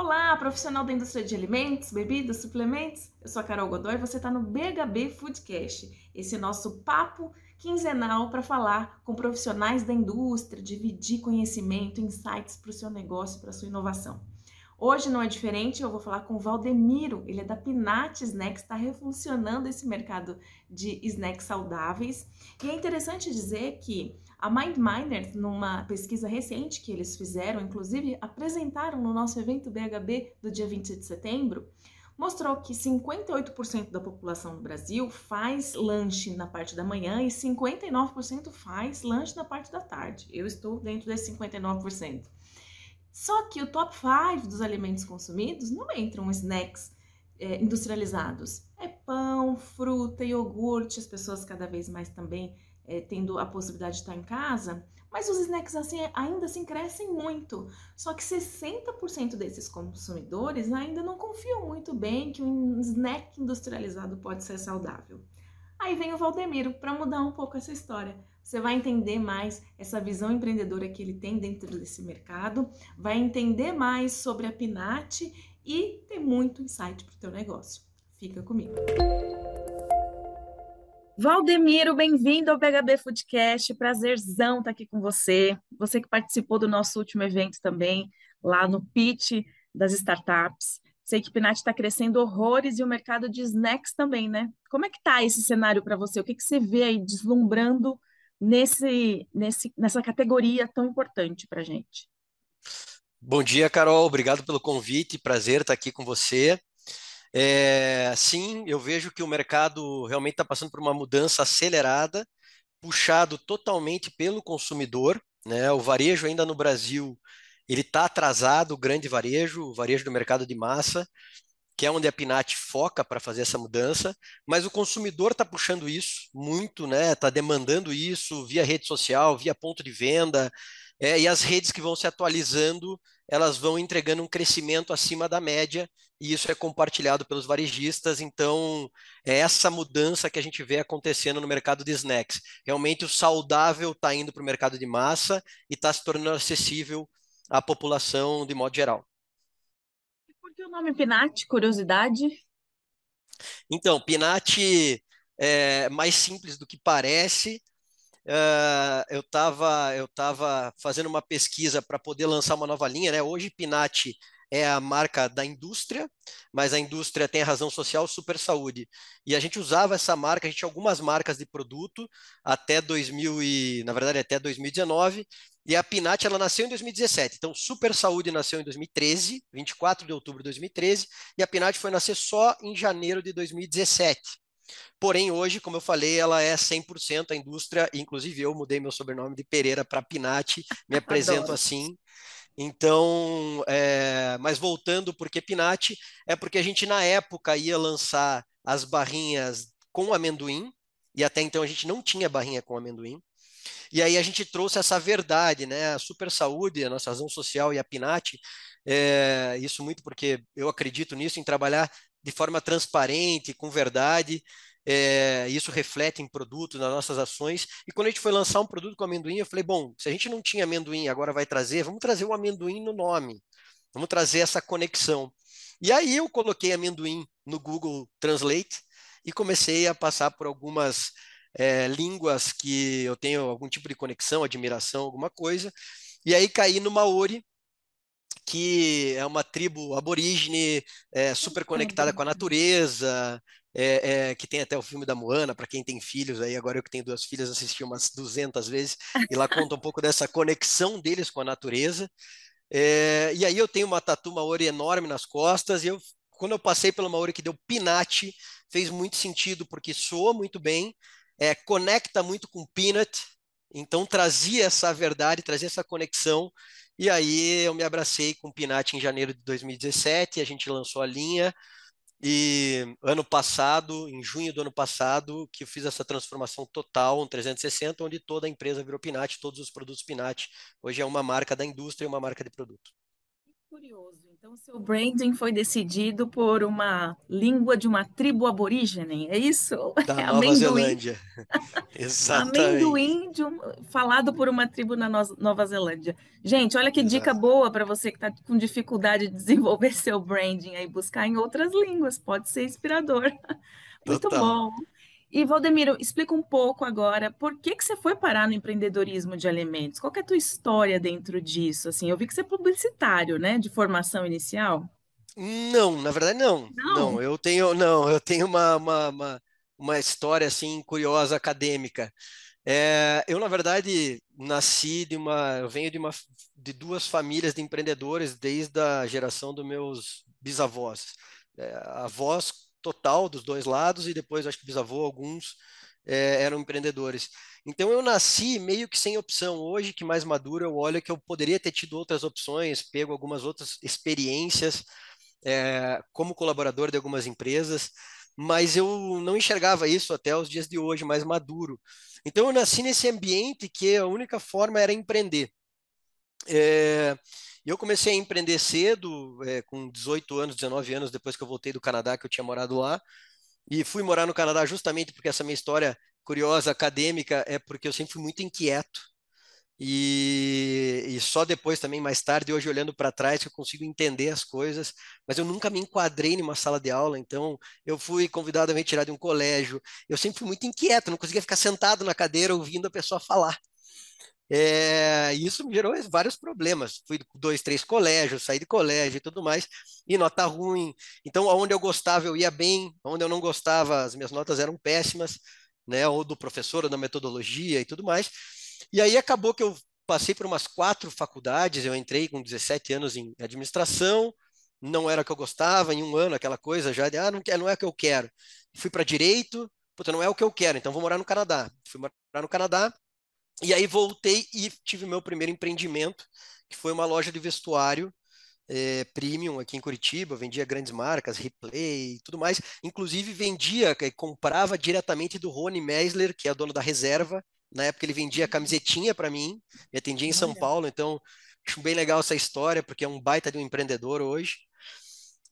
Olá, profissional da indústria de alimentos, bebidas, suplementos. Eu sou a Carol Godoy e você está no BHB Foodcast. Esse nosso papo quinzenal para falar com profissionais da indústria, dividir conhecimento, insights para o seu negócio, para a sua inovação. Hoje não é diferente, eu vou falar com o Valdemiro, ele é da Pinat Snacks, está revolucionando esse mercado de snacks saudáveis. E é interessante dizer que a MindMiners, numa pesquisa recente que eles fizeram, inclusive apresentaram no nosso evento BHB do dia 20 de setembro, mostrou que 58% da população do Brasil faz lanche na parte da manhã e 59% faz lanche na parte da tarde. Eu estou dentro desse 59%. Só que o top 5 dos alimentos consumidos não entram snacks é, industrializados. É pão, fruta, iogurte, as pessoas cada vez mais também é, tendo a possibilidade de estar em casa, mas os snacks assim ainda assim crescem muito. Só que 60% desses consumidores ainda não confiam muito bem que um snack industrializado pode ser saudável. Aí vem o Valdemiro para mudar um pouco essa história. Você vai entender mais essa visão empreendedora que ele tem dentro desse mercado, vai entender mais sobre a Pinat e ter muito insight para o teu negócio. Fica comigo. Valdemiro, bem-vindo ao PHB Foodcast. Prazerzão estar aqui com você. Você que participou do nosso último evento também, lá no pitch das startups. Sei que Pinat está crescendo horrores e o mercado de snacks também, né? Como é que está esse cenário para você? O que, que você vê aí deslumbrando nesse, nesse, nessa categoria tão importante para a gente. Bom dia, Carol. Obrigado pelo convite. Prazer estar aqui com você. É, sim, eu vejo que o mercado realmente está passando por uma mudança acelerada, puxado totalmente pelo consumidor. Né? O varejo ainda no Brasil ele está atrasado, o grande varejo, o varejo do mercado de massa que é onde a Pinat foca para fazer essa mudança, mas o consumidor está puxando isso muito, né? Está demandando isso via rede social, via ponto de venda, é, e as redes que vão se atualizando, elas vão entregando um crescimento acima da média, e isso é compartilhado pelos varejistas. Então, é essa mudança que a gente vê acontecendo no mercado de snacks. Realmente o saudável está indo para o mercado de massa e está se tornando acessível à população de modo geral. Por que o nome Pinat? Curiosidade? Então, Pinat é mais simples do que parece. Uh, eu estava eu tava fazendo uma pesquisa para poder lançar uma nova linha, né? Hoje Pinat é a marca da indústria, mas a indústria tem a razão social Super Saúde. E a gente usava essa marca, a gente tinha algumas marcas de produto até 2000 e, na verdade, até 2019, e a Pinat ela nasceu em 2017. Então, Super Saúde nasceu em 2013, 24 de outubro de 2013, e a Pinat foi nascer só em janeiro de 2017. Porém, hoje, como eu falei, ela é 100% a indústria, inclusive eu mudei meu sobrenome de Pereira para Pinat, me apresento Adoro. assim. Então, é, mas voltando por que Pinat, é porque a gente na época ia lançar as barrinhas com amendoim, e até então a gente não tinha barrinha com amendoim. E aí a gente trouxe essa verdade, né? A Super Saúde, a nossa razão social e a Pinat, é, isso muito porque eu acredito nisso, em trabalhar de forma transparente, com verdade, é, isso reflete em produto, nas nossas ações. E quando a gente foi lançar um produto com amendoim, eu falei, bom, se a gente não tinha amendoim, agora vai trazer, vamos trazer o amendoim no nome. Vamos trazer essa conexão. E aí eu coloquei amendoim no Google Translate e comecei a passar por algumas é, línguas que eu tenho algum tipo de conexão, admiração, alguma coisa. E aí caí no Maori, que é uma tribo aborígene, é, super conectada com a natureza, é, é, que tem até o filme da Moana, para quem tem filhos aí, agora eu que tenho duas filhas, assisti umas 200 vezes, e lá conta um pouco dessa conexão deles com a natureza. É, e aí eu tenho uma tatu Maori enorme nas costas, e eu, quando eu passei pelo Maori que deu Pinat, fez muito sentido, porque soa muito bem, é, conecta muito com Peanut, então trazia essa verdade, trazia essa conexão, e aí eu me abracei com o Pinat em janeiro de 2017, a gente lançou a linha, e ano passado, em junho do ano passado, que eu fiz essa transformação total, um 360, onde toda a empresa virou Pinat, todos os produtos Pinat. Hoje é uma marca da indústria e uma marca de produto. Curioso. Então, seu branding foi decidido por uma língua de uma tribo aborígene, é isso? Da é Nova amendoim. Zelândia. Exatamente. Amendoim um, falado por uma tribo na Nova Zelândia. Gente, olha que Exato. dica boa para você que está com dificuldade de desenvolver seu branding aí, buscar em outras línguas, pode ser inspirador. Muito Total. bom. E Valdemiro, explica um pouco agora por que, que você foi parar no empreendedorismo de alimentos? Qual é a tua história dentro disso? Assim, eu vi que você é publicitário, né, de formação inicial. Não, na verdade não. Não, não eu tenho, não, eu tenho uma, uma, uma, uma história assim curiosa acadêmica. É, eu na verdade nasci de uma, eu venho de uma de duas famílias de empreendedores desde a geração dos meus bisavós. É, avós total dos dois lados e depois acho que bisavô alguns é, eram empreendedores. Então eu nasci meio que sem opção. Hoje que mais maduro eu olho que eu poderia ter tido outras opções, pego algumas outras experiências é, como colaborador de algumas empresas, mas eu não enxergava isso até os dias de hoje mais maduro. Então eu nasci nesse ambiente que a única forma era empreender. É, e eu comecei a empreender cedo, é, com 18 anos, 19 anos, depois que eu voltei do Canadá, que eu tinha morado lá. E fui morar no Canadá justamente porque essa minha história curiosa, acadêmica, é porque eu sempre fui muito inquieto. E, e só depois também, mais tarde, hoje olhando para trás, que eu consigo entender as coisas, mas eu nunca me enquadrei numa sala de aula, então eu fui convidado a me tirar de um colégio. Eu sempre fui muito inquieto, não conseguia ficar sentado na cadeira ouvindo a pessoa falar. É, isso me gerou vários problemas. Fui dois, três colégios, saí de colégio e tudo mais, e nota ruim. Então, onde eu gostava, eu ia bem, onde eu não gostava, as minhas notas eram péssimas, né? Ou do professor, ou da metodologia e tudo mais. E aí acabou que eu passei por umas quatro faculdades, eu entrei com 17 anos em administração, não era o que eu gostava, em um ano, aquela coisa já de, ah, não, não é o que eu quero. Fui para direito, puta, não é o que eu quero, então vou morar no Canadá. Fui morar no Canadá, e aí voltei e tive meu primeiro empreendimento, que foi uma loja de vestuário é, premium aqui em Curitiba, vendia grandes marcas, Replay e tudo mais. Inclusive vendia, comprava diretamente do Rony Meisler, que é dono da reserva. Na época ele vendia uhum. camisetinha para mim, me atendia em São Paulo, então acho bem legal essa história, porque é um baita de um empreendedor hoje.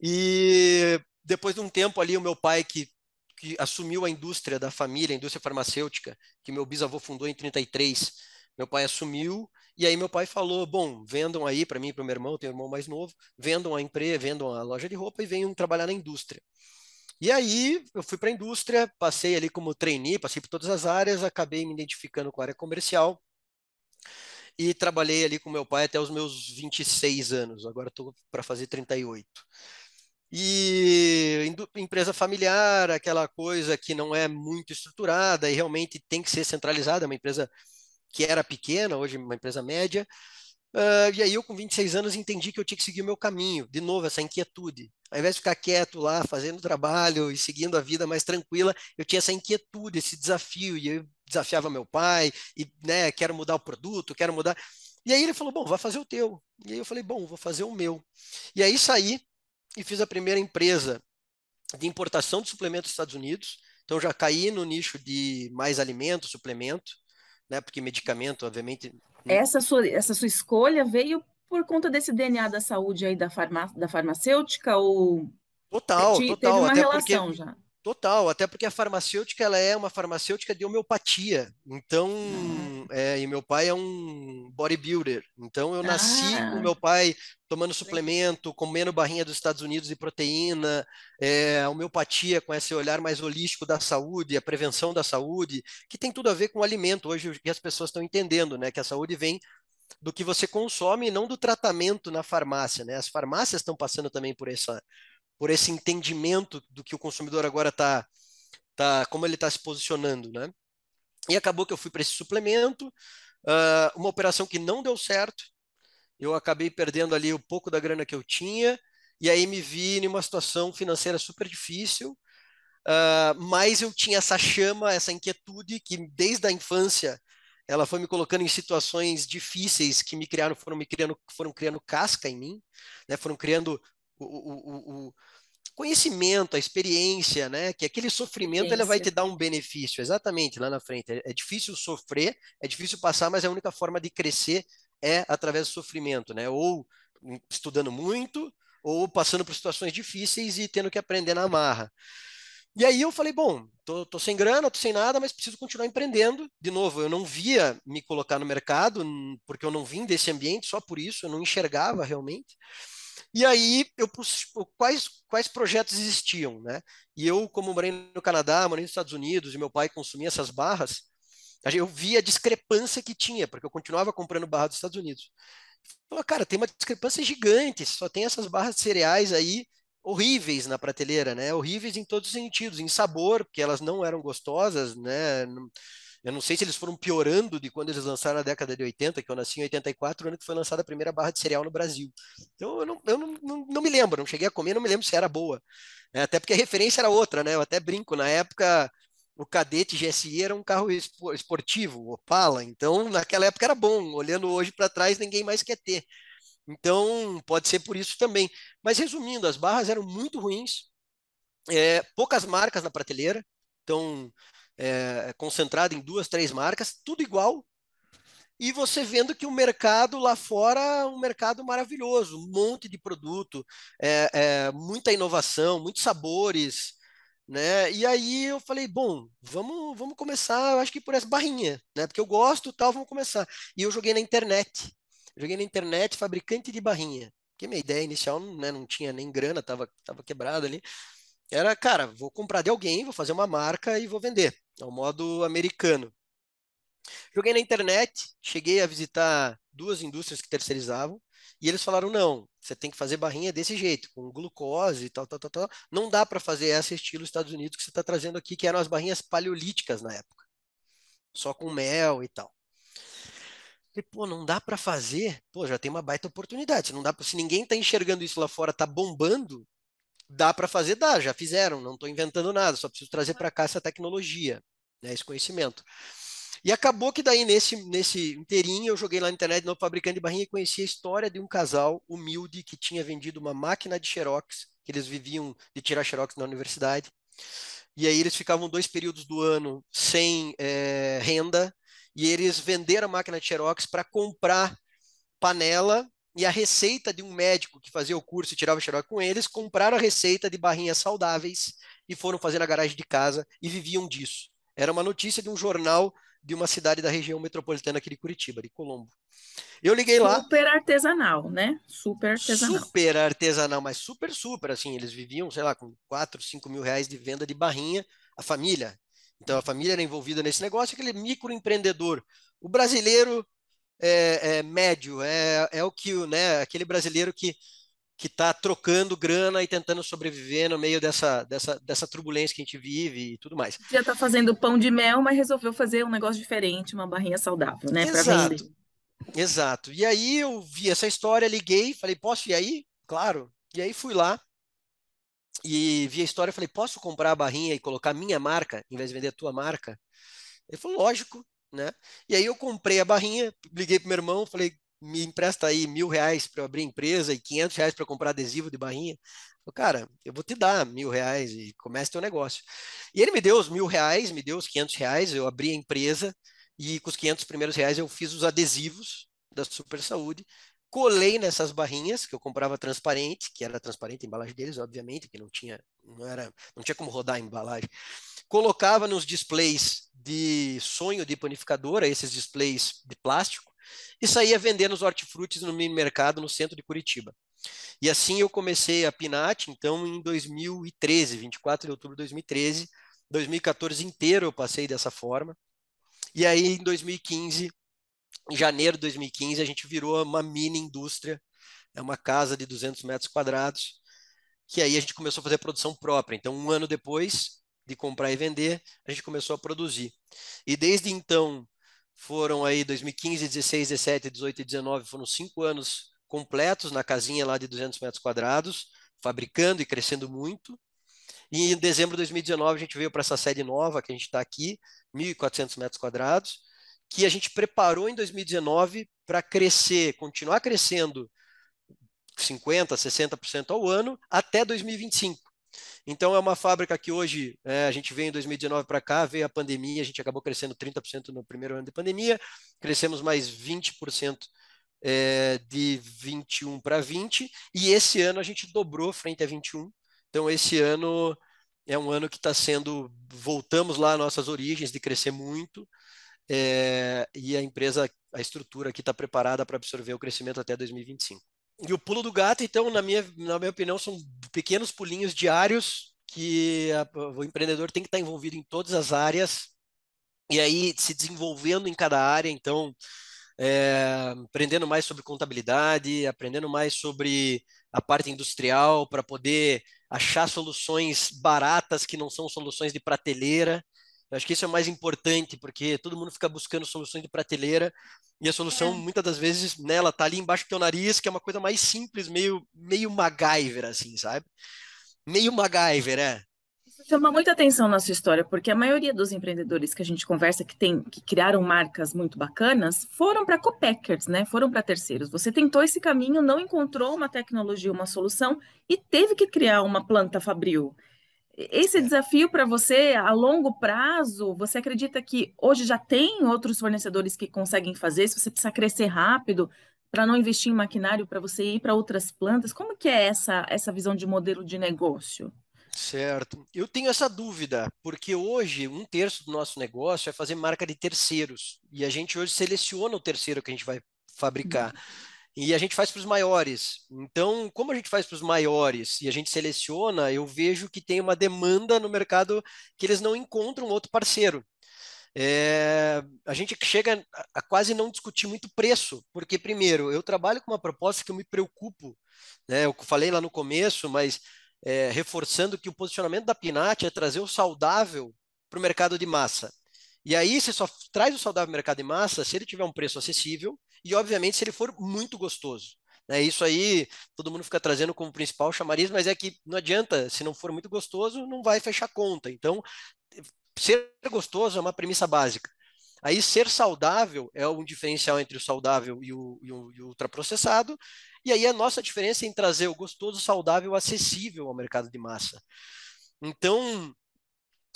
E depois de um tempo ali, o meu pai, que que assumiu a indústria da família, a indústria farmacêutica, que meu bisavô fundou em 33. Meu pai assumiu, e aí meu pai falou: bom, vendam aí para mim para meu irmão, tenho um irmão mais novo, vendam a empresa, vendam a loja de roupa e venham trabalhar na indústria. E aí eu fui para a indústria, passei ali como trainee, passei por todas as áreas, acabei me identificando com a área comercial e trabalhei ali com meu pai até os meus 26 anos, agora estou para fazer 38. E empresa familiar, aquela coisa que não é muito estruturada e realmente tem que ser centralizada, é uma empresa que era pequena, hoje uma empresa média. Uh, e aí eu com 26 anos entendi que eu tinha que seguir o meu caminho, de novo, essa inquietude. Ao invés de ficar quieto lá, fazendo trabalho e seguindo a vida mais tranquila, eu tinha essa inquietude, esse desafio, e eu desafiava meu pai, e né, quero mudar o produto, quero mudar. E aí ele falou, bom, vai fazer o teu. E aí eu falei, bom, vou fazer o meu. E aí saí e fiz a primeira empresa de importação de suplementos dos Estados Unidos. Então já caí no nicho de mais alimento, suplemento, né? Porque medicamento, obviamente. Essa sua, essa sua escolha veio por conta desse DNA da saúde aí da, farmá da farmacêutica ou total, te, total, teve uma até relação porque, já. Total, até porque a farmacêutica ela é uma farmacêutica de homeopatia. Então, uhum. é, e meu pai é um bodybuilder. Então, eu nasci ah. com meu pai tomando suplemento, comendo barrinha dos Estados Unidos de proteína, é, a homeopatia com esse olhar mais holístico da saúde, a prevenção da saúde, que tem tudo a ver com o alimento. Hoje que as pessoas estão entendendo, né, que a saúde vem do que você consome e não do tratamento na farmácia, né? As farmácias estão passando também por essa por esse entendimento do que o consumidor agora está, tá, como ele está se posicionando, né? E acabou que eu fui para esse suplemento, uh, uma operação que não deu certo, eu acabei perdendo ali um pouco da grana que eu tinha, e aí me vi em uma situação financeira super difícil, uh, mas eu tinha essa chama, essa inquietude que desde a infância ela foi me colocando em situações difíceis que me criaram, foram me criando, foram criando casca em mim, né? Foram criando o, o, o, conhecimento, a experiência, né? Que aquele sofrimento ele vai te dar um benefício, exatamente, lá na frente. É, é, difícil sofrer, é difícil passar, mas a única forma de crescer é através do sofrimento, né? Ou estudando muito, ou passando por situações difíceis e tendo que aprender na marra. E aí eu falei, bom, tô, tô, sem grana, tô sem nada, mas preciso continuar empreendendo. De novo, eu não via me colocar no mercado, porque eu não vim desse ambiente, só por isso, eu não enxergava realmente. E aí eu quais quais projetos existiam, né? E eu, como morei no Canadá, morei nos Estados Unidos, e meu pai consumia essas barras, eu via a discrepância que tinha, porque eu continuava comprando barra dos Estados Unidos. Falei, cara, tem uma discrepância gigante, só tem essas barras de cereais aí horríveis na prateleira, né? Horríveis em todos os sentidos, em sabor, porque elas não eram gostosas, né? Eu não sei se eles foram piorando de quando eles lançaram na década de 80, que eu nasci em 84, ano que foi lançada a primeira barra de cereal no Brasil. Então eu não, eu não, não, não me lembro, não cheguei a comer, não me lembro se era boa. Né? Até porque a referência era outra, né? Eu até brinco, na época o Cadete GSI era um carro esportivo, Opala, então naquela época era bom. Olhando hoje para trás, ninguém mais quer ter. Então, pode ser por isso também. Mas resumindo, as barras eram muito ruins, é, poucas marcas na prateleira, então é, concentrado em duas, três marcas, tudo igual. E você vendo que o mercado lá fora é um mercado maravilhoso, um monte de produto, é, é, muita inovação, muitos sabores, né? E aí eu falei, bom, vamos, vamos começar, eu acho que por essa barrinha, né? Porque eu gosto, tal, vamos começar. E eu joguei na internet. Joguei na internet fabricante de barrinha. Que minha ideia inicial né, não tinha nem grana, tava, tava quebrado ali. Era, cara, vou comprar de alguém, vou fazer uma marca e vou vender. É o modo americano. Joguei na internet, cheguei a visitar duas indústrias que terceirizavam, e eles falaram: não, você tem que fazer barrinha desse jeito, com glucose e tal, tal, tal, tal. Não dá para fazer essa estilo Estados Unidos que você está trazendo aqui, que eram as barrinhas paleolíticas na época, só com mel e tal. Falei, pô, não dá para fazer? Pô, já tem uma baita oportunidade. Se, não dá pra, se ninguém está enxergando isso lá fora, tá bombando, dá para fazer? Dá, já fizeram, não estou inventando nada, só preciso trazer para cá essa tecnologia, né, esse conhecimento. E acabou que daí, nesse, nesse inteirinho, eu joguei lá na internet no fabricante de barrinha e conheci a história de um casal humilde que tinha vendido uma máquina de xerox, que eles viviam de tirar xerox na universidade. E aí eles ficavam dois períodos do ano sem é, renda, e eles venderam a máquina de Xerox para comprar panela e a receita de um médico que fazia o curso e tirava Xerox com eles, compraram a receita de barrinhas saudáveis e foram fazer na garagem de casa e viviam disso. Era uma notícia de um jornal de uma cidade da região metropolitana aqui de Curitiba, de Colombo. Eu liguei lá. Super artesanal, né? Super artesanal. Super artesanal, mas super, super, assim, eles viviam, sei lá, com 4, 5 mil reais de venda de barrinha, a família, então a família era envolvida nesse negócio, aquele microempreendedor. O brasileiro é, é médio, é, é o que, né, aquele brasileiro que que está trocando grana e tentando sobreviver no meio dessa, dessa, dessa turbulência que a gente vive e tudo mais. Já está fazendo pão de mel, mas resolveu fazer um negócio diferente, uma barrinha saudável, né? Exato. Exato. E aí eu vi essa história, liguei, falei, posso ir aí? Claro. E aí fui lá, e vi a história falei, posso comprar a barrinha e colocar minha marca, em vez de vender a tua marca? Ele falou, lógico, né? E aí eu comprei a barrinha, liguei pro meu irmão, falei, me empresta aí mil reais para eu abrir empresa e quinhentos reais para comprar adesivo de barrinha. Falei, cara, eu vou te dar mil reais e comece teu negócio. E ele me deu os mil reais, me deu os quinhentos reais, eu abri a empresa e com os quinhentos primeiros reais eu fiz os adesivos da Super Saúde colei nessas barrinhas que eu comprava transparente, que era transparente a embalagem deles, obviamente, que não tinha, não era, não tinha como rodar a embalagem. Colocava nos displays de sonho de panificadora, esses displays de plástico, e saía vendendo os hortifrutis no mini mercado no centro de Curitiba. E assim eu comecei a Pinat, então em 2013, 24 de outubro de 2013, 2014 inteiro eu passei dessa forma. E aí em 2015 em janeiro de 2015, a gente virou uma mini indústria, é uma casa de 200 metros quadrados, que aí a gente começou a fazer produção própria. Então, um ano depois de comprar e vender, a gente começou a produzir. E desde então, foram aí 2015, 16, 17, 18 e 19, foram cinco anos completos na casinha lá de 200 metros quadrados, fabricando e crescendo muito. E em dezembro de 2019 a gente veio para essa sede nova que a gente está aqui, 1.400 metros quadrados, que a gente preparou em 2019 para crescer, continuar crescendo 50%, 60% ao ano até 2025. Então é uma fábrica que hoje é, a gente veio em 2019 para cá, veio a pandemia, a gente acabou crescendo 30% no primeiro ano de pandemia, crescemos mais 20% é, de 21 para 20, e esse ano a gente dobrou frente a 21. Então, esse ano é um ano que está sendo. Voltamos lá às nossas origens de crescer muito, é, e a empresa, a estrutura aqui está preparada para absorver o crescimento até 2025. E o pulo do gato, então, na minha, na minha opinião, são pequenos pulinhos diários que a, o empreendedor tem que estar envolvido em todas as áreas e aí se desenvolvendo em cada área. Então, é, aprendendo mais sobre contabilidade, aprendendo mais sobre a parte industrial para poder achar soluções baratas que não são soluções de prateleira. Eu acho que isso é o mais importante, porque todo mundo fica buscando soluções de prateleira e a solução, é. muitas das vezes, né, ela tá ali embaixo do teu nariz, que é uma coisa mais simples, meio, meio MacGyver, assim, sabe? Meio MacGyver, é chama muita atenção na sua história, porque a maioria dos empreendedores que a gente conversa que tem que criaram marcas muito bacanas foram para copackers, né? Foram para terceiros. Você tentou esse caminho, não encontrou uma tecnologia, uma solução e teve que criar uma planta fabril. Esse é. desafio para você a longo prazo, você acredita que hoje já tem outros fornecedores que conseguem fazer? Se você precisa crescer rápido para não investir em maquinário, para você ir para outras plantas, como que é essa essa visão de modelo de negócio? Certo. Eu tenho essa dúvida, porque hoje um terço do nosso negócio é fazer marca de terceiros. E a gente hoje seleciona o terceiro que a gente vai fabricar. Uhum. E a gente faz para os maiores. Então, como a gente faz para os maiores e a gente seleciona, eu vejo que tem uma demanda no mercado que eles não encontram outro parceiro. É, a gente chega a quase não discutir muito preço, porque, primeiro, eu trabalho com uma proposta que eu me preocupo, né? Eu falei lá no começo, mas é, reforçando que o posicionamento da Pinat é trazer o saudável para o mercado de massa. E aí você só traz o saudável mercado de massa se ele tiver um preço acessível e, obviamente, se ele for muito gostoso. É isso aí, todo mundo fica trazendo como principal chamariz, mas é que não adianta, se não for muito gostoso, não vai fechar conta. Então, ser gostoso é uma premissa básica. Aí, ser saudável é um diferencial entre o saudável e o, e o, e o ultraprocessado, e aí a nossa diferença é em trazer o gostoso, saudável, acessível ao mercado de massa. Então,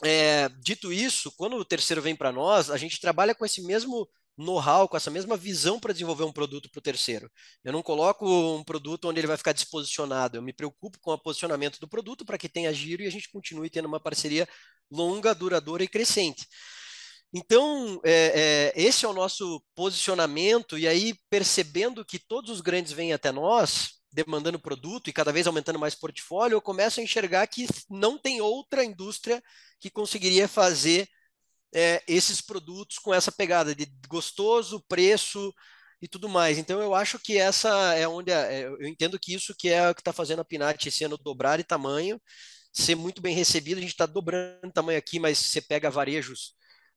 é, dito isso, quando o terceiro vem para nós, a gente trabalha com esse mesmo know-how, com essa mesma visão para desenvolver um produto para o terceiro. Eu não coloco um produto onde ele vai ficar disposicionado, eu me preocupo com o posicionamento do produto para que tenha giro e a gente continue tendo uma parceria longa, duradoura e crescente. Então, é, é, esse é o nosso posicionamento, e aí, percebendo que todos os grandes vêm até nós, demandando produto e cada vez aumentando mais portfólio, eu começo a enxergar que não tem outra indústria que conseguiria fazer é, esses produtos com essa pegada de gostoso, preço e tudo mais. Então, eu acho que essa é onde é, eu entendo que isso que é o que está fazendo a Pinat esse ano dobrar de tamanho, ser muito bem recebido. A gente está dobrando tamanho aqui, mas você pega varejos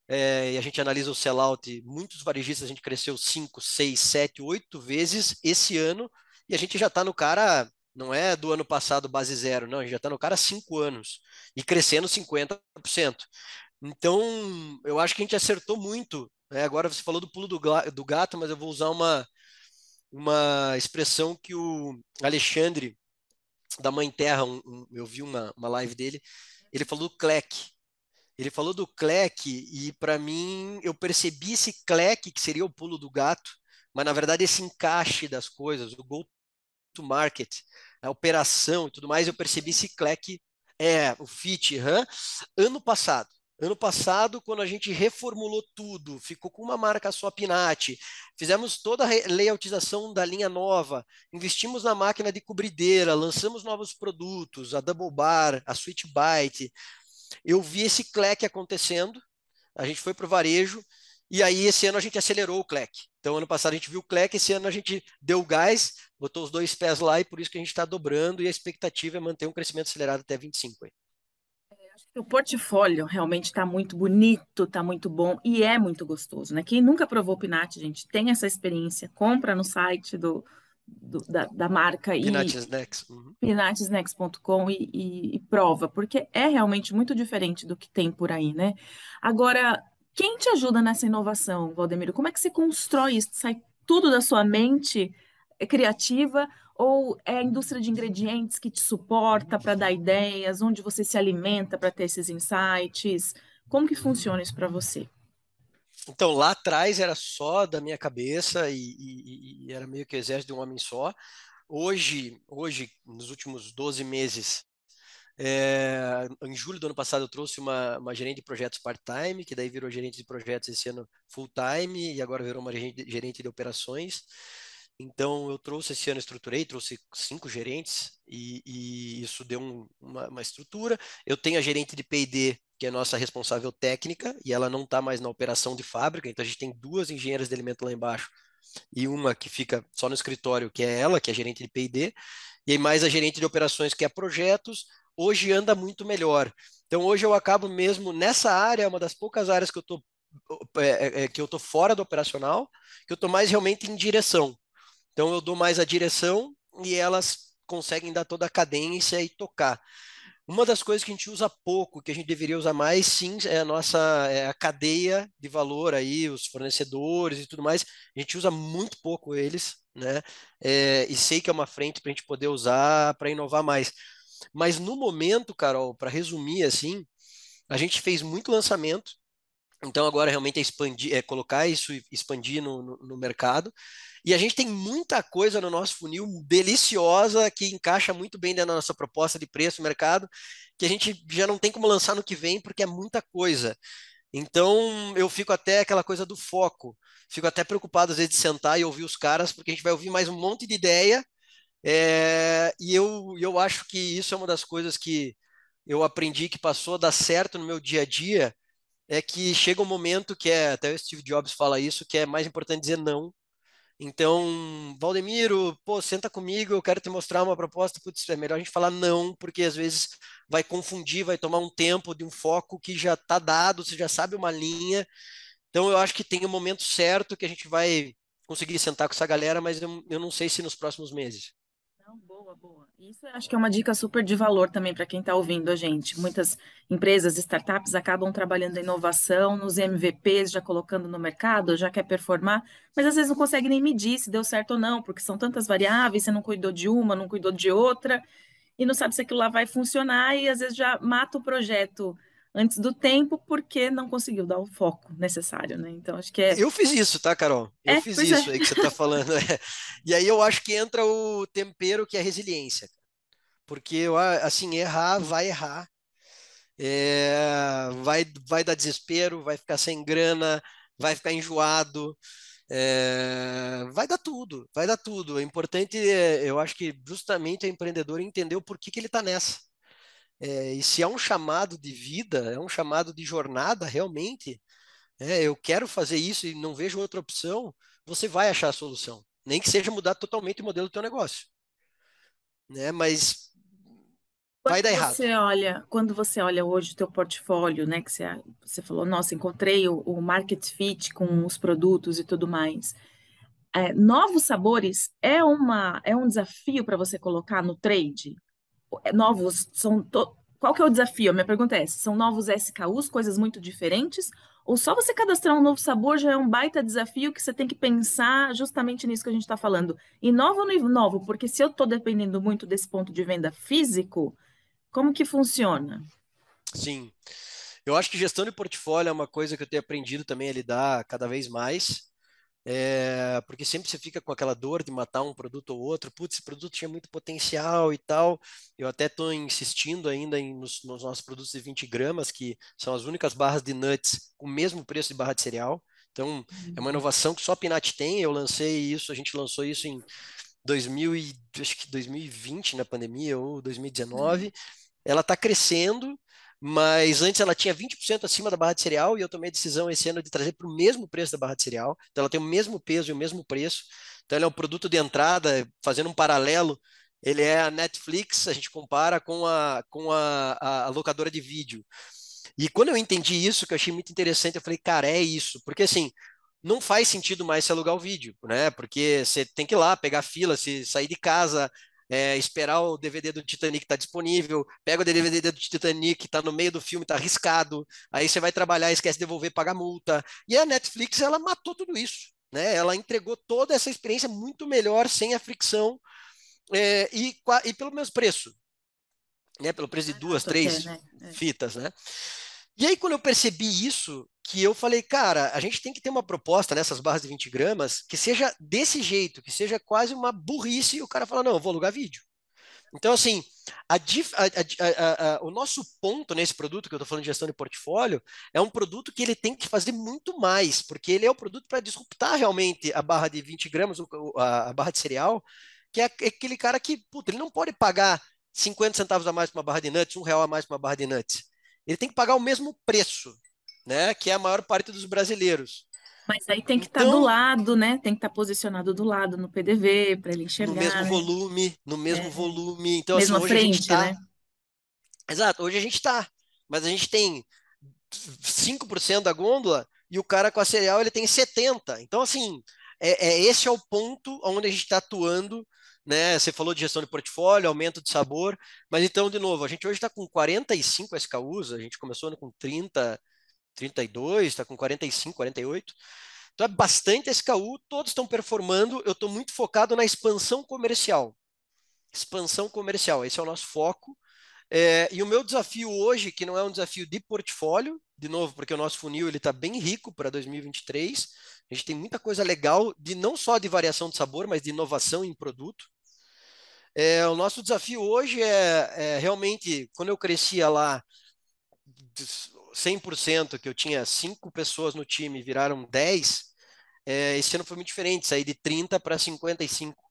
é, e a gente analisa o sellout, muitos varejistas a gente cresceu 5, 6, 7, 8 vezes esse ano, e a gente já está no cara, não é do ano passado base zero, não, a gente já está no cara há 5 anos, e crescendo 50%. Então, eu acho que a gente acertou muito. Né? Agora você falou do pulo do, do gato, mas eu vou usar uma, uma expressão que o Alexandre, da Mãe Terra, um, um, eu vi uma, uma live dele, ele falou do cleque. Ele falou do cleque e para mim eu percebi esse cleque que seria o pulo do gato, mas na verdade esse encaixe das coisas, o go to market, a operação e tudo mais, eu percebi esse cleque, é, o fit, huh? ano passado. Ano passado, quando a gente reformulou tudo, ficou com uma marca só Pinat, fizemos toda a layoutização da linha nova, investimos na máquina de cobrideira, lançamos novos produtos, a Double Bar, a Sweet Bite, eu vi esse cleque acontecendo, a gente foi para o varejo, e aí esse ano a gente acelerou o cleque. Então, ano passado a gente viu o cleque, esse ano a gente deu gás, botou os dois pés lá, e por isso que a gente está dobrando, e a expectativa é manter um crescimento acelerado até 25. Aí. O portfólio realmente está muito bonito, está muito bom e é muito gostoso, né? Quem nunca provou Pinat, gente, tem essa experiência, compra no site do, do, da, da, marca e uhum. pinatesnex.com e, e, e, prova, porque é realmente muito diferente do que tem por aí, né? Agora, quem te ajuda nessa inovação, Valdemiro? Como é que você constrói isso? Sai tudo da sua mente criativa ou é a indústria de ingredientes que te suporta para dar ideias, onde você se alimenta para ter esses insights? Como que funciona isso para você? Então, lá atrás era só da minha cabeça e, e, e, era meio que o exército de um homem só. Hoje, hoje nos últimos 12 meses, é, em julho do ano passado eu trouxe uma, uma gerente de projetos part-time, que daí virou gerente de projetos esse ano full-time, e agora virou uma gerente, gerente de operações. Então, eu trouxe esse ano, estruturei, trouxe cinco gerentes e, e isso deu um, uma, uma, estrutura. Eu tenho a gerente de P&D, que é nossa responsável técnica, e ela não está mais na operação de fábrica, então a gente tem duas engenheiras de alimento lá embaixo e uma que fica só no escritório, que é ela, que é gerente de P&D, e mais a gerente de operações, que é projetos, hoje anda muito melhor. Então, hoje eu acabo mesmo, nessa área, é uma das poucas áreas que eu estou é, é, que eu estou fora do operacional, que eu estou mais realmente em direção. Então eu dou mais a direção e elas conseguem dar toda a cadência e tocar. Uma das coisas que a gente usa pouco, que a gente deveria usar mais, sim, é a nossa é a cadeia de valor aí, os fornecedores e tudo mais. A gente usa muito pouco eles, né? É, e sei que é uma frente para a gente poder usar para inovar mais. Mas no momento, Carol, para resumir assim, a gente fez muito lançamento. Então agora realmente é expandir, é colocar isso e expandir no, no, no mercado. E a gente tem muita coisa no nosso funil deliciosa que encaixa muito bem dentro da nossa proposta de preço mercado, que a gente já não tem como lançar no que vem, porque é muita coisa. Então eu fico até aquela coisa do foco. Fico até preocupado às vezes de sentar e ouvir os caras, porque a gente vai ouvir mais um monte de ideia. É, e eu, eu acho que isso é uma das coisas que eu aprendi que passou a dar certo no meu dia a dia, é que chega um momento que é, até o Steve Jobs fala isso, que é mais importante dizer não então, Valdemiro, pô, senta comigo, eu quero te mostrar uma proposta. Putz, é melhor a gente falar não, porque às vezes vai confundir, vai tomar um tempo de um foco que já está dado, você já sabe uma linha. Então, eu acho que tem o um momento certo que a gente vai conseguir sentar com essa galera, mas eu, eu não sei se nos próximos meses. Não, boa, boa. Isso acho que é uma dica super de valor também para quem está ouvindo a gente. Muitas empresas, startups acabam trabalhando a inovação nos MVPs, já colocando no mercado, já quer performar, mas às vezes não consegue nem medir se deu certo ou não, porque são tantas variáveis, você não cuidou de uma, não cuidou de outra, e não sabe se aquilo lá vai funcionar, e às vezes já mata o projeto antes do tempo porque não conseguiu dar o foco necessário, né? Então acho que é. Eu fiz isso, tá, Carol? Eu é, fiz isso é. aí que você está falando. É. E aí eu acho que entra o tempero que é resiliência, porque eu, assim errar vai errar, é... vai vai dar desespero, vai ficar sem grana, vai ficar enjoado. É... vai dar tudo, vai dar tudo. O importante, é, eu acho que justamente o empreendedor entender o porquê que ele está nessa. É, e se é um chamado de vida, é um chamado de jornada realmente, é, eu quero fazer isso e não vejo outra opção, você vai achar a solução. Nem que seja mudar totalmente o modelo do teu negócio. Né? Mas quando vai dar errado. Você olha, quando você olha hoje o teu portfólio, né, que você, você falou, nossa, encontrei o, o market fit com os produtos e tudo mais. É, novos sabores é uma é um desafio para você colocar no trade? É, novos são to... qual que é o desafio? A minha pergunta é são novos SKUs, coisas muito diferentes, ou só você cadastrar um novo sabor já é um baita desafio que você tem que pensar justamente nisso que a gente está falando. Novo ou novo, porque se eu estou dependendo muito desse ponto de venda físico, como que funciona? Sim. Eu acho que gestão de portfólio é uma coisa que eu tenho aprendido também a lidar cada vez mais. É, porque sempre você fica com aquela dor de matar um produto ou outro, putz, esse produto tinha muito potencial e tal. Eu até estou insistindo ainda em, nos, nos, nossos produtos de 20 gramas, que são as únicas barras de nuts com o mesmo preço de barra de cereal. Então, é uma uhum. inovação que só a Pinat tem. Eu lancei isso, a gente lançou isso em 2000 e, acho que 2020, na pandemia, ou 2019. Uhum. Ela está crescendo, mas antes ela tinha 20% acima da barra de cereal e eu tomei a decisão esse ano de trazer para o mesmo preço da barra de cereal. Então ela tem o mesmo peso e o mesmo preço. Então ele é um produto de entrada, fazendo um paralelo, ele é a Netflix, a gente compara com a, com a, a locadora de vídeo. E quando eu entendi isso, que eu achei muito interessante, eu falei, cara, é isso. Porque assim, não faz sentido mais se alugar o vídeo, né? Porque você tem que ir lá, pegar fila, se sair de casa, é, esperar o DVD do Titanic estar tá disponível, pega o DVD do Titanic, está no meio do filme, está arriscado, aí você vai trabalhar, esquece de devolver, paga multa. E a Netflix, ela matou tudo isso. Né? Ela entregou toda essa experiência muito melhor, sem a fricção é, e, e pelo mesmo preço. Né? Pelo preço de duas, três né? é. fitas. Né? E aí, quando eu percebi isso, que eu falei, cara, a gente tem que ter uma proposta nessas barras de 20 gramas que seja desse jeito, que seja quase uma burrice, e o cara fala, não, eu vou alugar vídeo. Então, assim, a, a, a, o nosso ponto nesse produto que eu estou falando de gestão de portfólio é um produto que ele tem que fazer muito mais, porque ele é o produto para disruptar realmente a barra de 20 gramas, a, barra de cereal, que é aquele cara que, puta, ele não pode pagar 50 centavos a mais para uma barra de nuts, um real a mais para uma barra de nuts. Ele tem que pagar o mesmo preço, né? Que é a maior parte dos brasileiros. Mas aí tem que estar tá do então lado, né? Tem que estar tá posicionado do lado no PDV para ele enxergar. No mesmo né? volume, no mesmo é. volume. Então, Mesma assim, hoje frente, a gente tá... né? Exato, hoje a gente está. Mas a gente tem 5% da gôndola e o cara com a cereal ele tem 70%. Então, assim, é, é esse é o ponto onde a gente está atuando né? Você falou de gestão de portfólio, aumento de sabor, mas então, de novo, a gente hoje está com 45 SKUs, a gente começou com 30, 32, está com 45, 48. Então é bastante SKU, todos estão performando. Eu estou muito focado na expansão comercial. Expansão comercial, esse é o nosso foco. É, e o meu desafio hoje, que não é um desafio de portfólio, de novo, porque o nosso funil ele está bem rico para 2023. A gente tem muita coisa legal, de não só de variação de sabor, mas de inovação em produto. É, o nosso desafio hoje é, é realmente, quando eu crescia lá, 100%, que eu tinha cinco pessoas no time, viraram 10, é, esse ano foi muito diferente, saí de 30 para 55.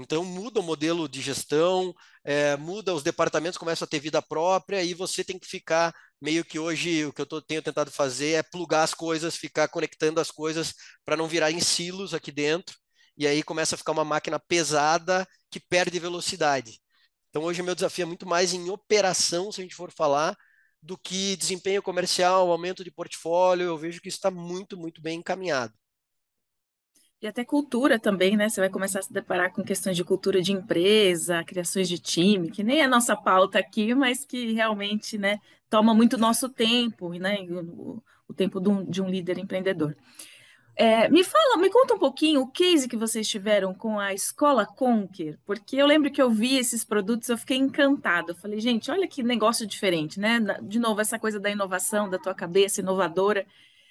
Então muda o modelo de gestão, é, muda os departamentos, começam a ter vida própria e você tem que ficar meio que hoje o que eu tô, tenho tentado fazer é plugar as coisas, ficar conectando as coisas para não virar em silos aqui dentro. E aí começa a ficar uma máquina pesada que perde velocidade. Então hoje meu desafio é muito mais em operação, se a gente for falar, do que desempenho comercial, aumento de portfólio. Eu vejo que está muito, muito bem encaminhado. E até cultura também, né? Você vai começar a se deparar com questões de cultura de empresa, criações de time, que nem é a nossa pauta aqui, mas que realmente, né, toma muito nosso tempo, né? O, o tempo de um, de um líder empreendedor. É, me fala, me conta um pouquinho o case que vocês tiveram com a Escola Conquer, porque eu lembro que eu vi esses produtos, eu fiquei encantada. Eu falei, gente, olha que negócio diferente, né? De novo, essa coisa da inovação, da tua cabeça inovadora.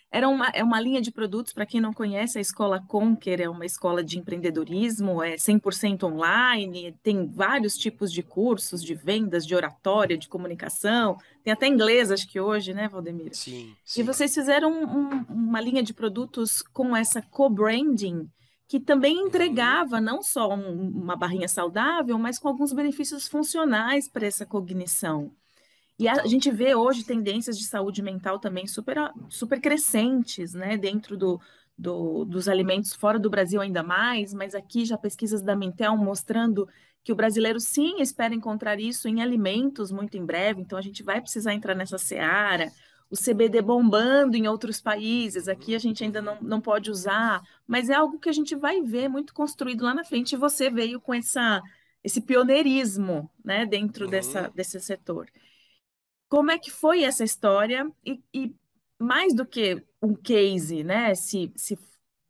Era uma, é uma linha de produtos, para quem não conhece, a Escola Conquer é uma escola de empreendedorismo, é 100% online, tem vários tipos de cursos, de vendas, de oratória, de comunicação, tem até inglês, acho que hoje, né, Valdemir? Sim, sim. E vocês fizeram um, uma linha de produtos com essa co-branding, que também uhum. entregava não só um, uma barrinha saudável, mas com alguns benefícios funcionais para essa cognição. E a gente vê hoje tendências de saúde mental também super, super crescentes, né, dentro do, do, dos alimentos fora do Brasil ainda mais, mas aqui já pesquisas da Mintel mostrando que o brasileiro sim espera encontrar isso em alimentos muito em breve, então a gente vai precisar entrar nessa seara. O CBD bombando em outros países, aqui a gente ainda não, não pode usar, mas é algo que a gente vai ver muito construído lá na frente, e você veio com essa, esse pioneirismo né, dentro uhum. dessa, desse setor. Como é que foi essa história? E, e mais do que um case, né? Se, se,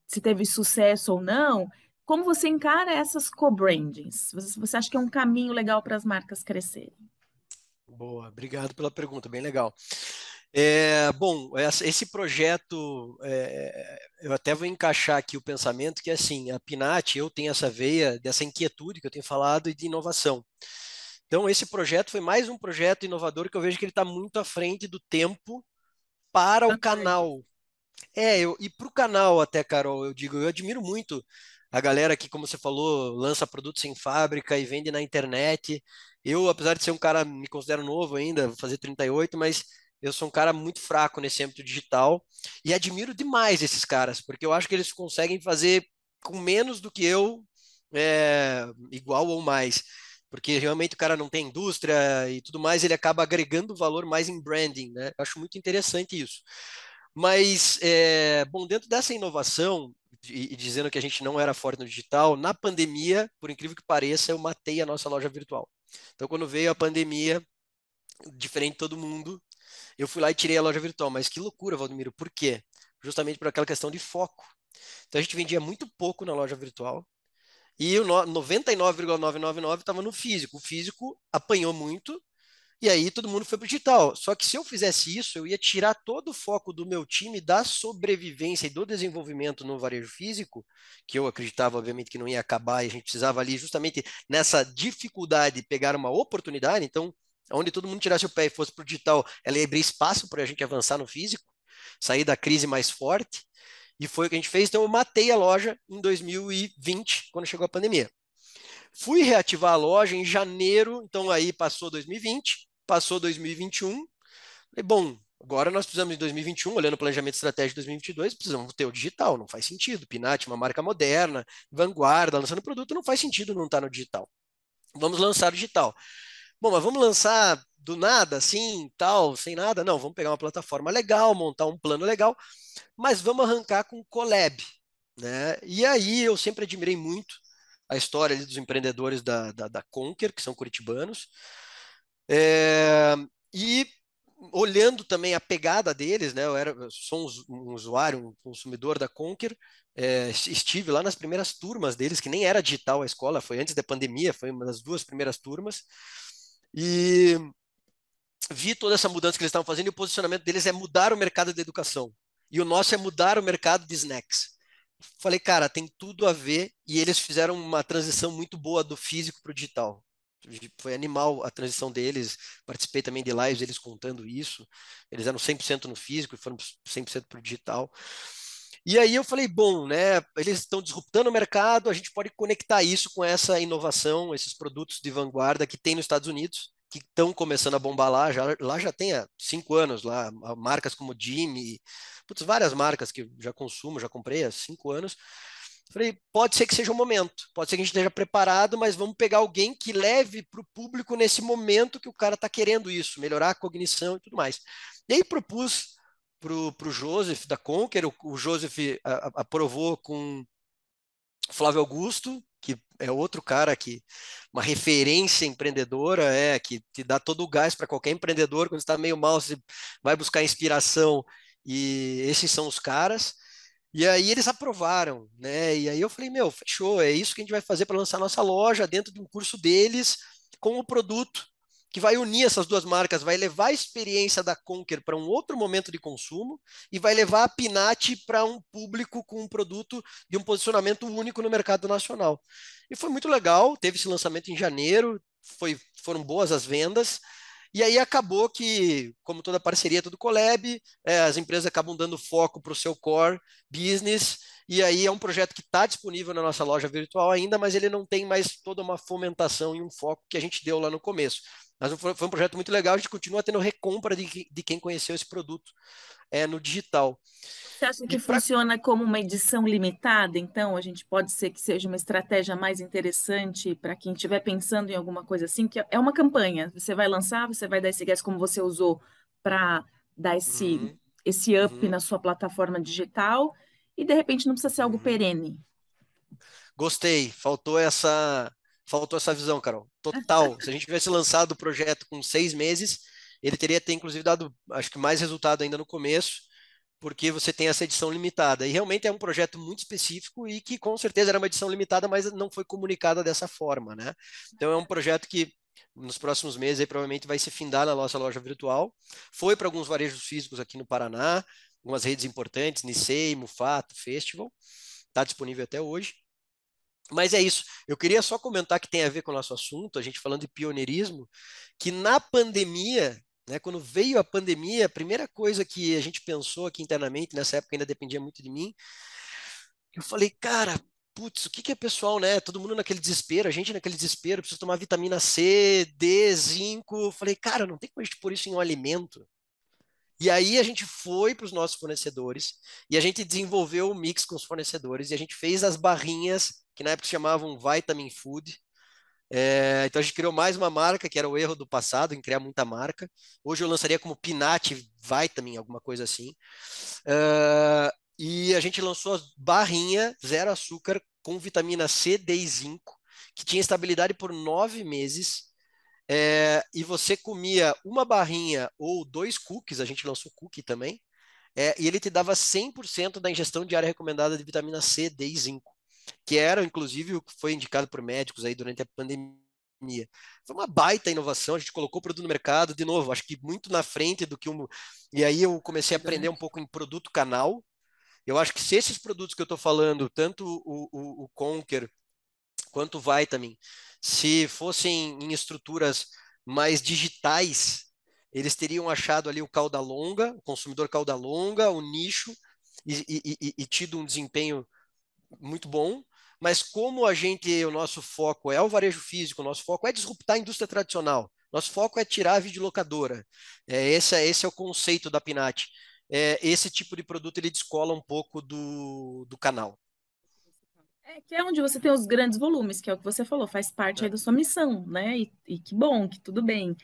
se teve sucesso ou não, como você encara essas co-brandings? Você, você acha que é um caminho legal para as marcas crescerem? Boa, obrigado pela pergunta, bem legal. É, bom, esse projeto, é, eu até vou encaixar aqui o pensamento que, assim, a Pinat, eu tenho essa veia dessa inquietude que eu tenho falado e de inovação. Então, esse projeto foi mais um projeto inovador que eu vejo que ele está muito à frente do tempo para o canal. É, eu, e para o canal até, Carol, eu digo, eu admiro muito a galera que, como você falou, lança produtos em fábrica e vende na internet. Eu, apesar de ser um cara, me considero novo ainda, vou fazer 38, mas eu sou um cara muito fraco nesse âmbito digital e admiro demais esses caras, porque eu acho que eles conseguem fazer com menos do que eu, é, igual ou mais porque realmente o cara não tem indústria e tudo mais, ele acaba agregando valor mais em branding, né? Eu acho muito interessante isso. Mas, é, bom, dentro dessa inovação, e, dizendo que a gente não era forte no digital, na pandemia, por incrível que pareça, eu matei a nossa loja virtual. Então, quando veio a pandemia, diferente de todo mundo, eu fui lá e tirei a loja virtual. Mas que loucura, Valdemiro, por quê? Justamente por aquela questão de foco. Então, a gente vendia muito pouco na loja virtual, e o 99,999 estava no físico. O físico apanhou muito E aí todo mundo foi para o digital. Só que se eu fizesse isso, eu ia tirar todo o foco do meu time da sobrevivência e do desenvolvimento no varejo físico, que eu acreditava, obviamente, que não ia acabar e a gente precisava ali justamente nessa dificuldade pegar uma oportunidade. Então, onde todo mundo tirasse o pé e fosse para o digital, ela ia abrir espaço para a gente avançar no físico, sair da crise mais forte. E foi o que a gente fez. Então, eu matei a loja em 2020, quando chegou a pandemia. Fui reativar a loja em janeiro, então aí passou 2020, passou 2021. Falei, bom, agora nós precisamos de 2021, olhando o planejamento estratégico de 2022, precisamos ter o digital, não faz sentido. Pinat, uma marca moderna, vanguarda, lançando produto, não faz sentido não estar no digital. Vamos lançar o digital. Bom, mas vamos lançar do nada, assim, tal, sem nada? Não, vamos pegar uma plataforma legal, montar um plano legal, mas vamos arrancar com Collab, né? E aí eu sempre admirei muito a história dos empreendedores da, da, da Conquer, que são curitibanos, é, e olhando também a pegada deles, né? Eu era, eu sou um, usuário, um consumidor da Conquer, é, estive lá nas primeiras turmas deles, que nem era digital a escola, foi antes da pandemia, foi uma das duas primeiras turmas, e vi toda essa mudança que eles estavam fazendo e o posicionamento deles é mudar o mercado da educação. E o nosso é mudar o mercado de snacks. Falei, cara, tem tudo a ver e eles fizeram uma transição muito boa do físico para o digital. Foi animal a transição deles. Participei também de lives eles contando isso. Eles eram 100% no físico e foram 100% para o digital. E aí eu falei, bom, né, eles estão disruptando o mercado, a gente pode conectar isso com essa inovação, esses produtos de vanguarda que tem nos Estados Unidos que estão começando a bombar lá, já, lá já tem há cinco anos, lá, marcas como Jimmy, putz, várias marcas que já consumo, já comprei há cinco anos. Falei, pode ser que seja o um momento, pode ser que a gente esteja preparado, mas vamos pegar alguém que leve para o público nesse momento que o cara está querendo isso, melhorar a cognição e tudo mais. E aí propus para o Joseph da Conquer, o, o Joseph a, a, aprovou com Flávio Augusto, que é outro cara que uma referência empreendedora, é que te dá todo o gás para qualquer empreendedor quando está meio mal, você vai buscar inspiração e esses são os caras. E aí eles aprovaram, né? E aí eu falei, meu, fechou, é isso que a gente vai fazer para lançar nossa loja dentro de um curso deles com o produto que vai unir essas duas marcas, vai levar a experiência da Conquer para um outro momento de consumo e vai levar a Pinat para um público com um produto de um posicionamento único no mercado nacional. E foi muito legal, teve esse lançamento em janeiro, foi, foram boas as vendas. E aí acabou que, como toda parceria, todo collab, é, as empresas acabam dando foco para o seu core business, e aí é um projeto que está disponível na nossa loja virtual ainda, mas ele não tem mais toda uma fomentação e um foco que a gente deu lá no começo. Mas foi, um projeto muito legal, a gente continua tendo recompra de, de quem conheceu esse produto é, no digital. Você acha que pra... funciona como uma edição limitada? Então, a gente pode ser que seja uma estratégia mais interessante para quem estiver pensando em alguma coisa assim, que é uma campanha. Você vai lançar, você vai dar esse gás como você usou para dar esse, uhum. esse up uhum. na sua plataforma digital e de repente não precisa ser algo uhum. perene. Gostei, faltou essa faltou essa visão, Carol. Total. Se a gente tivesse lançado o projeto com seis meses, ele teria ter, inclusive, dado, acho que mais resultado ainda no começo, porque você tem essa edição limitada. E realmente é um projeto muito específico e que, com certeza, era uma edição limitada, mas não foi comunicada dessa forma, né? Então, é um projeto que nos próximos meses aí, provavelmente vai se findar na nossa loja virtual. Foi para alguns varejos físicos aqui no Paraná, algumas redes importantes, Nissei, Mufato, Festival. Está disponível até hoje. Mas é isso. Eu queria só comentar que tem a ver com o nosso assunto, a gente falando de pioneirismo, que na pandemia, né, quando veio a pandemia, a primeira coisa que a gente pensou aqui internamente, nessa época ainda dependia muito de mim, eu falei, cara, putz, o que, que é pessoal, né? Todo mundo naquele desespero, a gente naquele desespero, precisa tomar vitamina C, D, zinco. Eu falei, cara, não tem como a gente pôr isso em um alimento. E aí a gente foi para os nossos fornecedores e a gente desenvolveu o mix com os fornecedores e a gente fez as barrinhas que na época chamavam Vitamin Food. É, então a gente criou mais uma marca, que era o erro do passado, em criar muita marca. Hoje eu lançaria como Pinat Vitamin, alguma coisa assim. Uh, e a gente lançou a barrinha zero açúcar com vitamina C, D e zinco, que tinha estabilidade por nove meses. É, e você comia uma barrinha ou dois cookies, a gente lançou cookie também, é, e ele te dava 100% da ingestão diária recomendada de vitamina C, D e zinco que era, inclusive, o que foi indicado por médicos aí durante a pandemia Foi uma baita inovação, a gente colocou o produto no mercado, de novo, acho que muito na frente do que um. E aí eu comecei a aprender um pouco em produto canal. Eu acho que se esses produtos que eu estou falando, tanto o, o, o Conquer quanto o Vitamin, se fossem em estruturas mais digitais, eles teriam achado ali o cauda longa, o consumidor cauda longa, o nicho, e, e, e, e tido um desempenho muito bom mas como a gente, o nosso foco é o varejo físico, o nosso foco é disruptar a indústria tradicional, nosso foco é tirar a videolocadora. É, esse, é, esse é o conceito da Pinat. É, esse tipo de produto ele descola um pouco do, do canal. É que é onde você tem os grandes volumes, que é o que você falou, faz parte é. aí da sua missão, né? E, e que bom, que tudo bem. O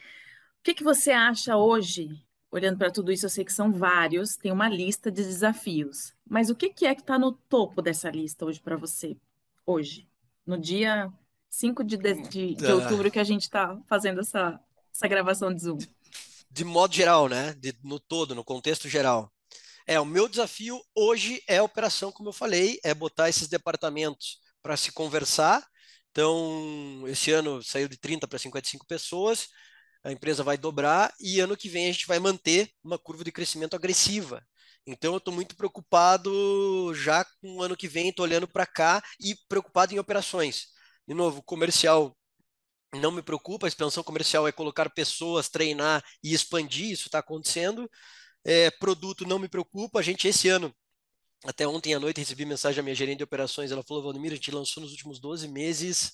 que, que você acha hoje olhando para tudo isso, eu sei que são vários, tem uma lista de desafios. Mas o que, que é que está no topo dessa lista hoje para você? hoje, no dia 5 de, de, de, de outubro que a gente está fazendo essa, essa gravação de Zoom. De modo geral, né? De, no todo, no contexto geral. É, o meu desafio hoje é a operação, como eu falei, é botar esses departamentos para se conversar. Então, esse ano saiu de 30 para 55 pessoas, a empresa vai dobrar e ano que vem a gente vai manter uma curva de crescimento agressiva. Então eu estou muito preocupado já com o ano que vem, estou olhando para cá e preocupado em operações. De novo, comercial não me preocupa, a expansão comercial é colocar pessoas, treinar e expandir, isso está acontecendo. É, produto não me preocupa, a gente esse ano, até ontem à noite, recebi mensagem da minha gerente de operações, ela falou, Valdemir, a gente lançou nos últimos 12 meses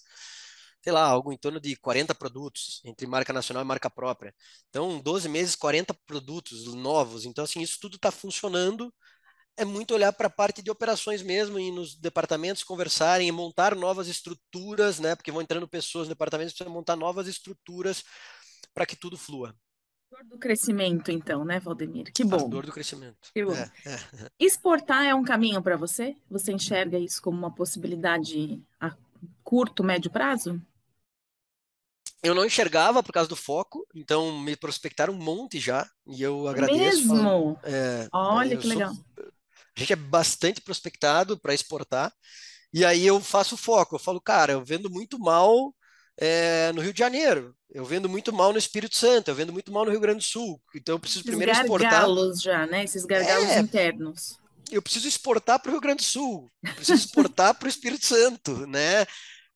sei lá, algo em torno de 40 produtos entre marca nacional e marca própria. Então, 12 meses, 40 produtos novos. Então, assim, isso tudo está funcionando. É muito olhar para a parte de operações mesmo e nos departamentos conversarem e montar novas estruturas, né? Porque vão entrando pessoas no departamento, precisa montar novas estruturas para que tudo flua. Dor do crescimento, então, né, Valdemir? Que bom. A dor do crescimento. Que bom. É, é. Exportar é um caminho para você? Você enxerga isso como uma possibilidade a curto, médio prazo? eu não enxergava por causa do foco, então me prospectaram um monte já, e eu agradeço. Mesmo? É, Olha que sou, legal. A gente é bastante prospectado para exportar, e aí eu faço foco. Eu falo, cara, eu vendo muito mal é, no Rio de Janeiro, eu vendo muito mal no Espírito Santo, eu vendo muito mal no Rio Grande do Sul, então eu preciso Esses primeiro exportar. gargalos já, né? Esses gargalos é, internos. Eu preciso exportar para o Rio Grande do Sul, preciso exportar para o Espírito Santo, né?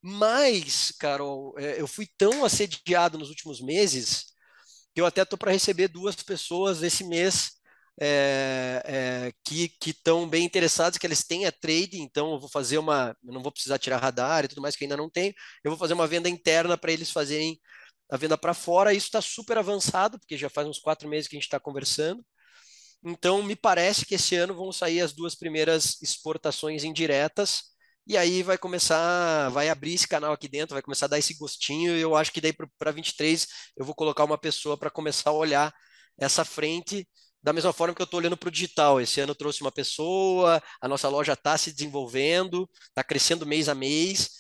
Mas, Carol, é, eu fui tão assediado nos últimos meses que eu até estou para receber duas pessoas esse mês é, é, que estão bem interessadas, que eles têm a trade, então eu vou fazer uma, não vou precisar tirar radar e tudo mais que ainda não tenho, eu vou fazer uma venda interna para eles fazerem a venda para fora, isso está super avançado, porque já faz uns quatro meses que a gente está conversando, então me parece que esse ano vão sair as duas primeiras exportações indiretas, e aí vai começar, vai abrir esse canal aqui dentro, vai começar a dar esse gostinho. E eu acho que daí para 23 eu vou colocar uma pessoa para começar a olhar essa frente da mesma forma que eu estou olhando para o digital. Esse ano eu trouxe uma pessoa, a nossa loja está se desenvolvendo, está crescendo mês a mês.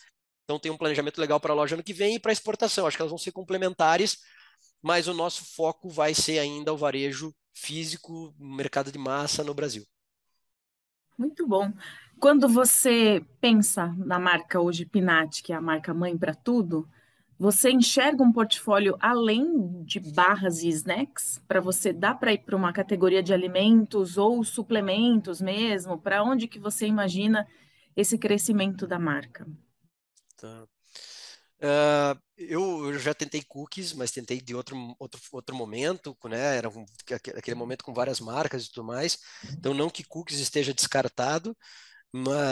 Então tem um planejamento legal para a loja ano que vem e para exportação. Acho que elas vão ser complementares, mas o nosso foco vai ser ainda o varejo físico, mercado de massa no Brasil. Muito bom. Quando você pensa na marca hoje Pinat, que é a marca mãe para tudo, você enxerga um portfólio além de barras e snacks para você dar para ir para uma categoria de alimentos ou suplementos mesmo? Para onde que você imagina esse crescimento da marca? Tá. Uh, eu, já tentei cookies, mas tentei de outro, outro, outro momento, né? Era um, aquele momento com várias marcas e tudo mais. Então, não que cookies esteja descartado,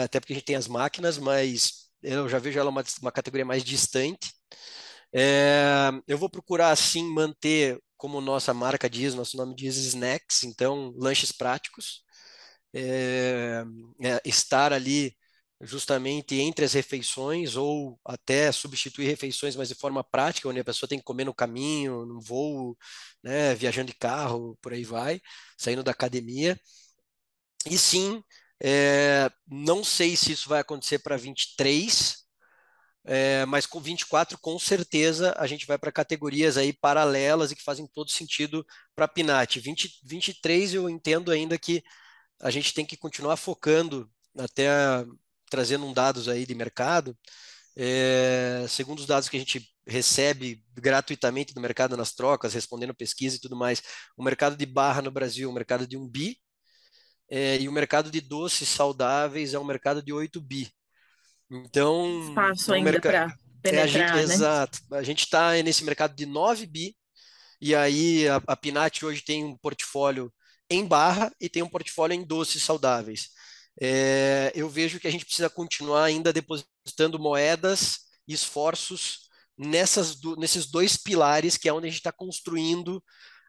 até porque a gente tem as máquinas, mas eu já vejo ela uma, uma categoria mais distante. É, eu vou procurar, assim, manter, como nossa marca diz, nosso nome diz snacks, então, lanches práticos. É, é, estar ali justamente entre as refeições ou até substituir refeições, mas de forma prática, onde a pessoa tem que comer no caminho, no voo, né, viajando de carro, por aí vai, saindo da academia. E sim, é, não sei se isso vai acontecer para 23, é, mas com 24, com certeza, a gente vai para categorias aí paralelas e que fazem todo sentido para a Pinat. 20, 23, eu entendo ainda que a gente tem que continuar focando, até trazendo um dados aí de mercado, É, segundo os dados que a gente recebe gratuitamente do mercado nas trocas, respondendo pesquisa e tudo mais, o mercado de barra no Brasil é um mercado de 1 bi, é, e o mercado de doces saudáveis é um mercado de 8 bi. Então, espaço é ainda para penetrar, é, a gente, né? Exato. A gente está nesse mercado de 9 bi, e aí a, a Pinat hoje tem um portfólio em barra e tem um portfólio em doces saudáveis. É, eu vejo que a gente precisa continuar ainda depositando moedas e esforços nessas, nesses dois pilares que é onde a gente está construindo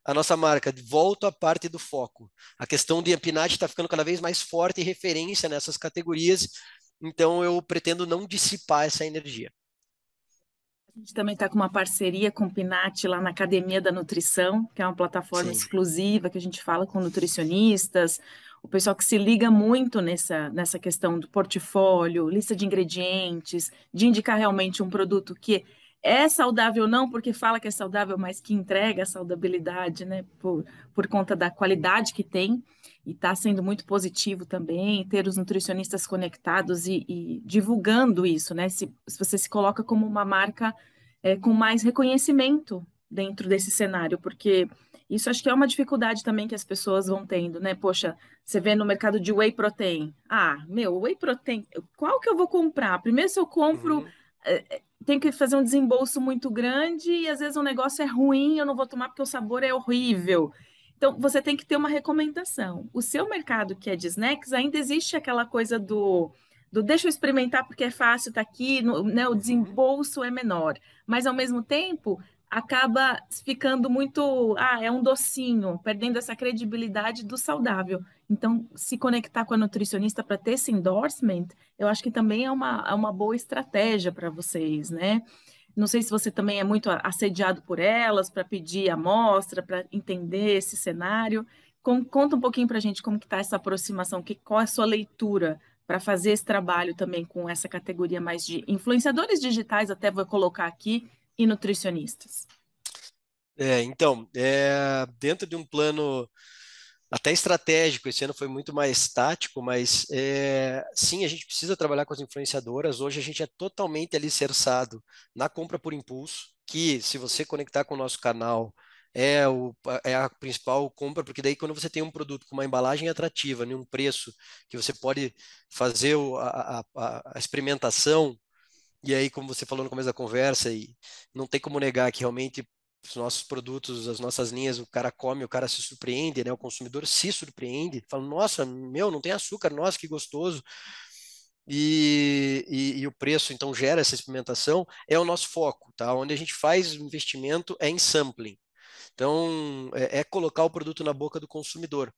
a nossa marca. Volto à parte do foco. A questão de Ampinat está ficando cada vez mais forte e referência nessas categorias, então eu pretendo não dissipar essa energia. A gente também está com uma parceria com o Pinat lá na Academia da Nutrição, que é uma plataforma Sim. exclusiva que a gente fala com nutricionistas, o pessoal que se liga muito nessa, nessa questão do portfólio, lista de ingredientes, de indicar realmente um produto que é saudável não porque fala que é saudável, mas que entrega a saudabilidade, né, por, por conta da qualidade que tem, e está sendo muito positivo também ter os nutricionistas conectados e, e divulgando isso, né, se, se, você se coloca como uma marca é, com mais reconhecimento dentro desse cenário, porque isso acho que é uma dificuldade também que as pessoas vão tendo, né? Poxa, você vê no mercado de whey protein. Ah, meu, whey protein, qual que eu vou comprar? Primeiro, se eu compro, uhum. é, tenho que fazer um desembolso muito grande e às vezes o negócio é ruim, eu não vou tomar porque o sabor é horrível. Então, você tem que ter uma recomendação. O seu mercado, que é de snacks, ainda existe aquela coisa do, do deixa eu experimentar porque é fácil, tá aqui, no, né, o uhum. desembolso é menor. Mas, ao mesmo tempo, acaba ficando muito, ah, é um docinho, perdendo essa credibilidade do saudável. Então, se conectar com a nutricionista para ter esse endorsement, eu acho que também é uma, é uma boa estratégia para vocês, né? Não sei se você também é muito assediado por elas para pedir amostra, para entender esse cenário. conta um pouquinho para a gente como que está essa aproximação, que, qual é a sua leitura para fazer esse trabalho também com essa categoria mais de influenciadores digitais, até vou colocar aqui, e nutricionistas? É, então, é, dentro de um plano até estratégico, esse ano foi muito mais tático, mas é, sim, a gente precisa trabalhar com as influenciadoras. Hoje a gente é totalmente alicerçado na compra por impulso, que se você conectar com o nosso canal, é, o, é a principal compra, porque daí quando você tem um produto com uma embalagem atrativa, um preço que você pode fazer a, a, a experimentação e aí, como você falou no começo da conversa, e não tem como negar que realmente os nossos produtos, as nossas linhas, o cara come, o cara se surpreende, né? O consumidor se surpreende, fala, nossa, meu, não tem açúcar, nossa, que gostoso. E, e, e, o preço então gera essa experimentação, é o nosso foco, tá? Onde a gente faz investimento é em sampling. Então, é, é, colocar o produto na boca do consumidor.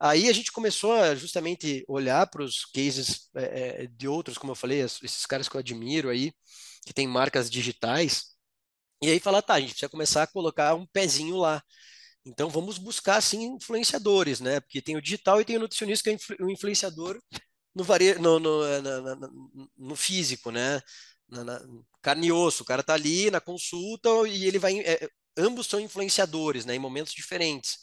Aí a gente começou a justamente olhar para os cases é, de outros, como eu falei, esses caras que eu admiro aí, que tem marcas digitais, e aí falar, tá, a gente precisa começar a colocar um pezinho lá. Então vamos buscar assim influenciadores, né? Porque tem o digital e tem o nutricionista que é o influenciador no, vare... no, no, no físico, né? Na, na, carne e osso, o cara tá ali na consulta e ele vai é, ambos são influenciadores, né, em momentos diferentes.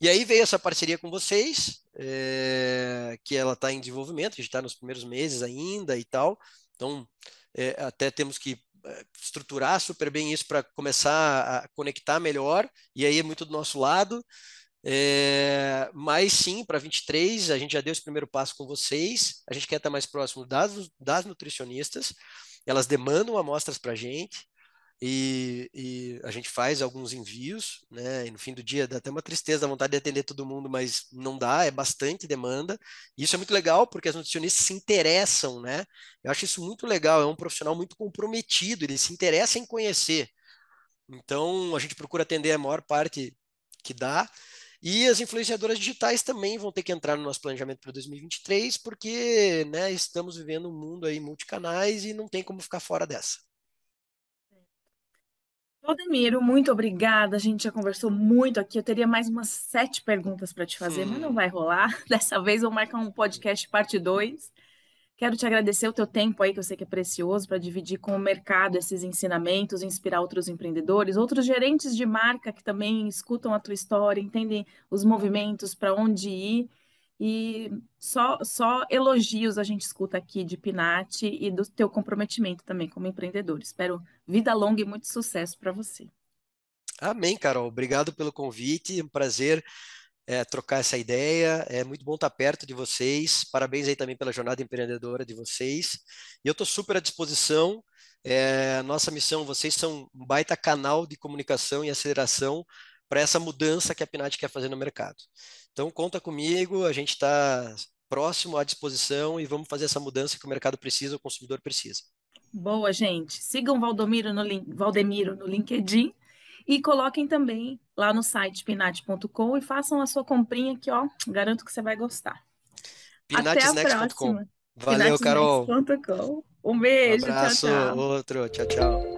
E aí veio essa parceria com vocês, é, que ela está em desenvolvimento, a gente está nos primeiros meses ainda e tal, então é, até temos que estruturar super bem isso para começar a conectar melhor, e aí é muito do nosso lado. É, mas sim, para 23, a gente já deu esse primeiro passo com vocês, a gente quer estar mais próximo das, das nutricionistas, elas demandam amostras para a gente, e, e, a gente faz alguns envios, né? E no fim do dia dá até uma tristeza, a vontade de atender todo mundo, mas não dá, é bastante demanda. E isso é muito legal porque as nutricionistas se interessam, né? Eu acho isso muito legal, é um profissional muito comprometido, ele se interessa em conhecer. Então a gente procura atender a maior parte que dá. E as influenciadoras digitais também vão ter que entrar no nosso planejamento para 2023, porque né, estamos vivendo um mundo aí multicanais e não tem como ficar fora dessa. Valdemiro, muito obrigada. A gente já conversou muito aqui. Eu teria mais umas sete perguntas para te fazer, mas não vai rolar. Dessa vez vou marcar um podcast parte 2. Quero te agradecer o teu tempo aí, que eu sei que é precioso, para dividir com o mercado esses ensinamentos, inspirar outros empreendedores, outros gerentes de marca que também escutam a tua história, entendem os movimentos, para onde ir. E só, só elogios a gente escuta aqui de Pinati e do teu comprometimento também como empreendedor. Espero vida longa e muito sucesso para você. Amém, Carol. Obrigado pelo convite. Um prazer é, trocar essa ideia. É muito bom estar perto de vocês. Parabéns aí também pela jornada empreendedora de vocês. E eu estou super à disposição. É, nossa missão, vocês são um baita canal de comunicação e aceleração para essa mudança que a Pinat quer fazer no mercado. Então, conta comigo, a gente está próximo à disposição e vamos fazer essa mudança que o mercado precisa, o consumidor precisa. Boa, gente. Sigam Valdomiro no, Valdemiro no LinkedIn e coloquem também lá no site pinat.com e façam a sua comprinha que, ó, garanto que você vai gostar. Pinatesnext.com. Valeu, Carol. Um beijo, um abraço, tchau, tchau. outro, tchau, tchau.